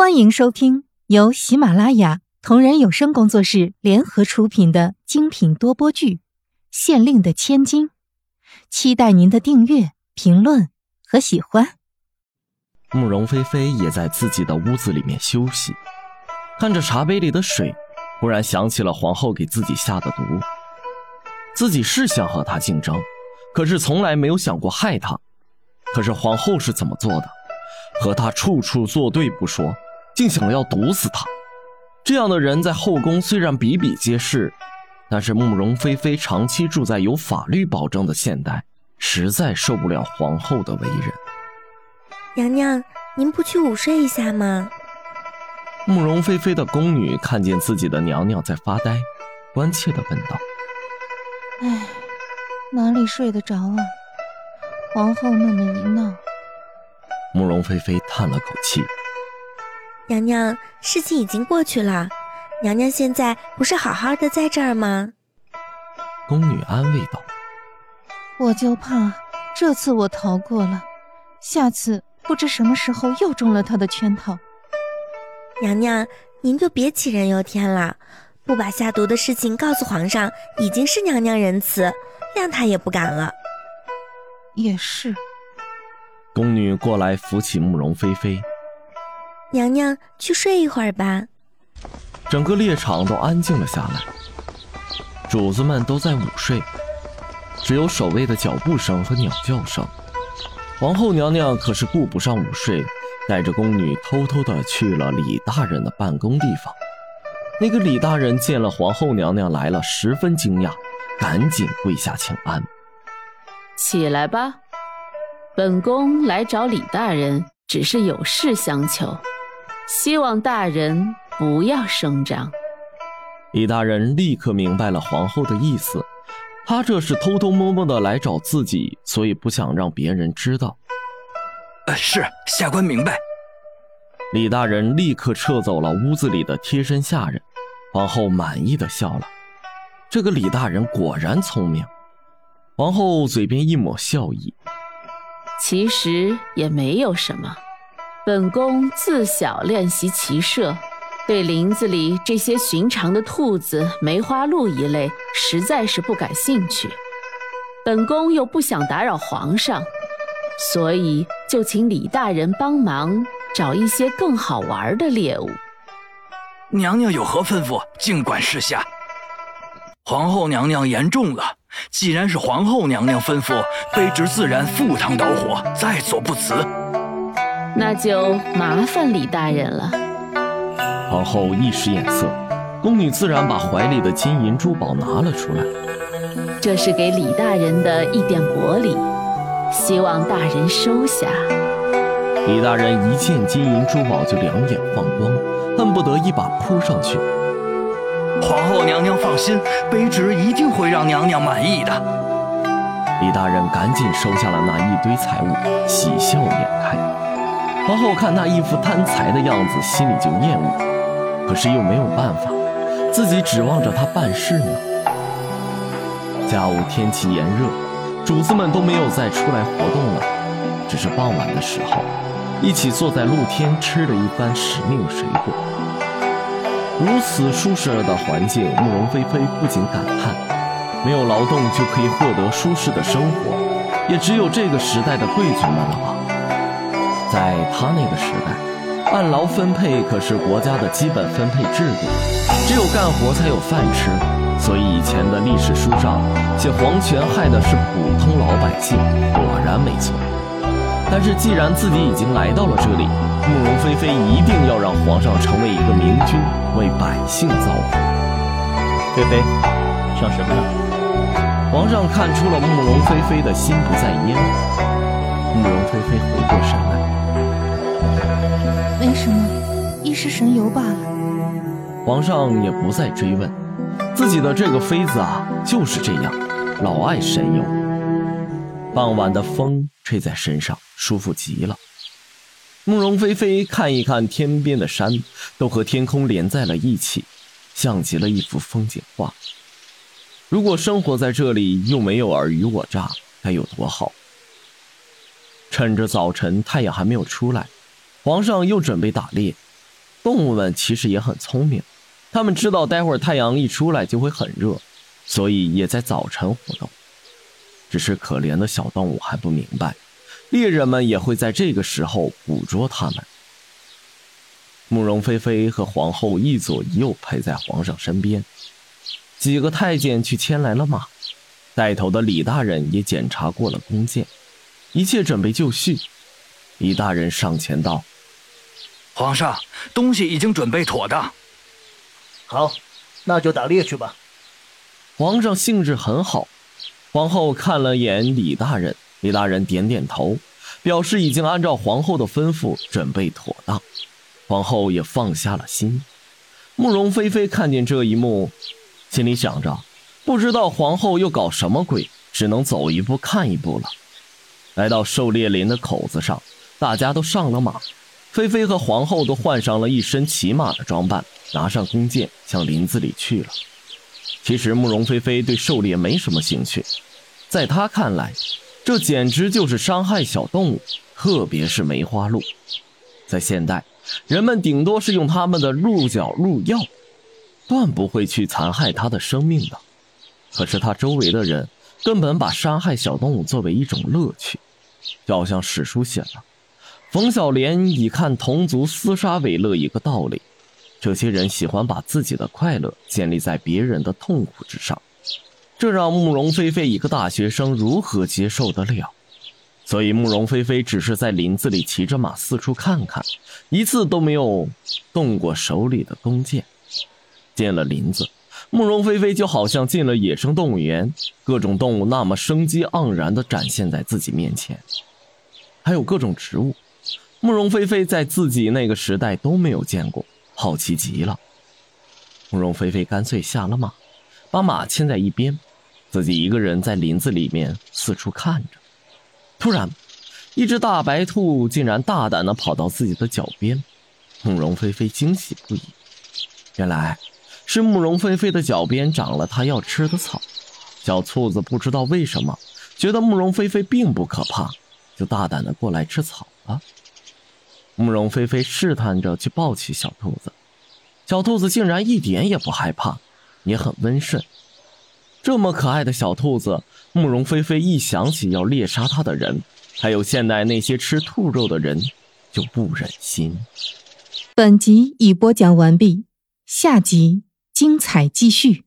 欢迎收听由喜马拉雅同人有声工作室联合出品的精品多播剧《县令的千金》，期待您的订阅、评论和喜欢。慕容菲菲也在自己的屋子里面休息，看着茶杯里的水，忽然想起了皇后给自己下的毒。自己是想和她竞争，可是从来没有想过害她。可是皇后是怎么做的？和他处处作对不说，竟想要毒死他。这样的人在后宫虽然比比皆是，但是慕容菲菲长期住在有法律保证的现代，实在受不了皇后的为人。娘娘，您不去午睡一下吗？慕容菲菲的宫女看见自己的娘娘在发呆，关切地问道：“哎，哪里睡得着啊？皇后那么一闹。”慕容菲菲叹了口气：“娘娘，事情已经过去了，娘娘现在不是好好的在这儿吗？”宫女安慰道：“我就怕这次我逃过了，下次不知什么时候又中了他的圈套。”娘娘，您就别杞人忧天了，不把下毒的事情告诉皇上，已经是娘娘仁慈，谅他也不敢了。也是。宫女过来扶起慕容菲菲，娘娘去睡一会儿吧。整个猎场都安静了下来，主子们都在午睡，只有守卫的脚步声和鸟叫声。皇后娘娘可是顾不上午睡，带着宫女偷偷的去了李大人的办公地方。那个李大人见了皇后娘娘来了，十分惊讶，赶紧跪下请安。起来吧。本宫来找李大人，只是有事相求，希望大人不要声张。李大人立刻明白了皇后的意思，他这是偷偷摸摸的来找自己，所以不想让别人知道。呃，是下官明白。李大人立刻撤走了屋子里的贴身下人，皇后满意的笑了。这个李大人果然聪明。皇后嘴边一抹笑意。其实也没有什么，本宫自小练习骑射，对林子里这些寻常的兔子、梅花鹿一类实在是不感兴趣。本宫又不想打扰皇上，所以就请李大人帮忙找一些更好玩的猎物。娘娘有何吩咐，尽管示下。皇后娘娘言重了。既然是皇后娘娘吩咐，卑职自然赴汤蹈火，在所不辞。那就麻烦李大人了。皇后一使眼色，宫女自然把怀里的金银珠宝拿了出来。这是给李大人的一点薄礼，希望大人收下。李大人一见金银珠宝就两眼放光，恨不得一把扑上去。皇后娘娘放心，卑职一定会让娘娘满意的。李大人赶紧收下了那一堆财物，喜笑颜开。皇后看他一副贪财的样子，心里就厌恶，可是又没有办法，自己指望着他办事呢。下午天气炎热，主子们都没有再出来活动了，只是傍晚的时候，一起坐在露天吃了一番时令水果。如此舒适的环境，慕容菲菲不禁感叹：没有劳动就可以获得舒适的生活，也只有这个时代的贵族们了吧？在他那个时代，按劳分配可是国家的基本分配制度，只有干活才有饭吃，所以以前的历史书上写皇权害的是普通老百姓，果然没错。但是既然自己已经来到了这里，慕容菲菲一定要让皇上成为一个明君，为百姓造福。菲菲，想什么呢？皇上看出了慕容菲菲的心不在焉。慕容菲菲回过神来，没什么，一时神游罢了。皇上也不再追问，自己的这个妃子啊，就是这样，老爱神游。傍晚的风吹在身上，舒服极了。慕容菲菲看一看天边的山，都和天空连在了一起，像极了一幅风景画。如果生活在这里，又没有尔虞我诈，该有多好！趁着早晨太阳还没有出来，皇上又准备打猎。动物们其实也很聪明，他们知道待会儿太阳一出来就会很热，所以也在早晨活动。只是可怜的小动物还不明白，猎人们也会在这个时候捕捉它们。慕容菲菲和皇后一左一右陪在皇上身边，几个太监去牵来了马，带头的李大人也检查过了弓箭，一切准备就绪。李大人上前道。皇上，东西已经准备妥当。好，那就打猎去吧。皇上兴致很好。皇后看了眼李大人，李大人点点头，表示已经按照皇后的吩咐准备妥当。皇后也放下了心。慕容菲菲看见这一幕，心里想着，不知道皇后又搞什么鬼，只能走一步看一步了。来到狩猎林的口子上，大家都上了马。菲菲和皇后都换上了一身骑马的装扮，拿上弓箭向林子里去了。其实慕容菲菲对狩猎没什么兴趣，在她看来，这简直就是伤害小动物，特别是梅花鹿。在现代，人们顶多是用他们的鹿角入药，断不会去残害他的生命的。可是他周围的人根本把杀害小动物作为一种乐趣，就像史书写了。冯小莲以看同族厮杀为乐一个道理，这些人喜欢把自己的快乐建立在别人的痛苦之上，这让慕容菲菲一个大学生如何接受得了？所以慕容菲菲只是在林子里骑着马四处看看，一次都没有动过手里的弓箭。进了林子，慕容菲菲就好像进了野生动物园，各种动物那么生机盎然地展现在自己面前，还有各种植物。慕容菲菲在自己那个时代都没有见过，好奇极了。慕容菲菲干脆下了马，把马牵在一边，自己一个人在林子里面四处看着。突然，一只大白兔竟然大胆地跑到自己的脚边，慕容菲菲惊喜不已。原来，是慕容菲菲的脚边长了她要吃的草。小兔子不知道为什么，觉得慕容菲菲并不可怕，就大胆的过来吃草了。慕容菲菲试探着去抱起小兔子，小兔子竟然一点也不害怕，也很温顺。这么可爱的小兔子，慕容菲菲一想起要猎杀它的人，还有现代那些吃兔肉的人，就不忍心。本集已播讲完毕，下集精彩继续。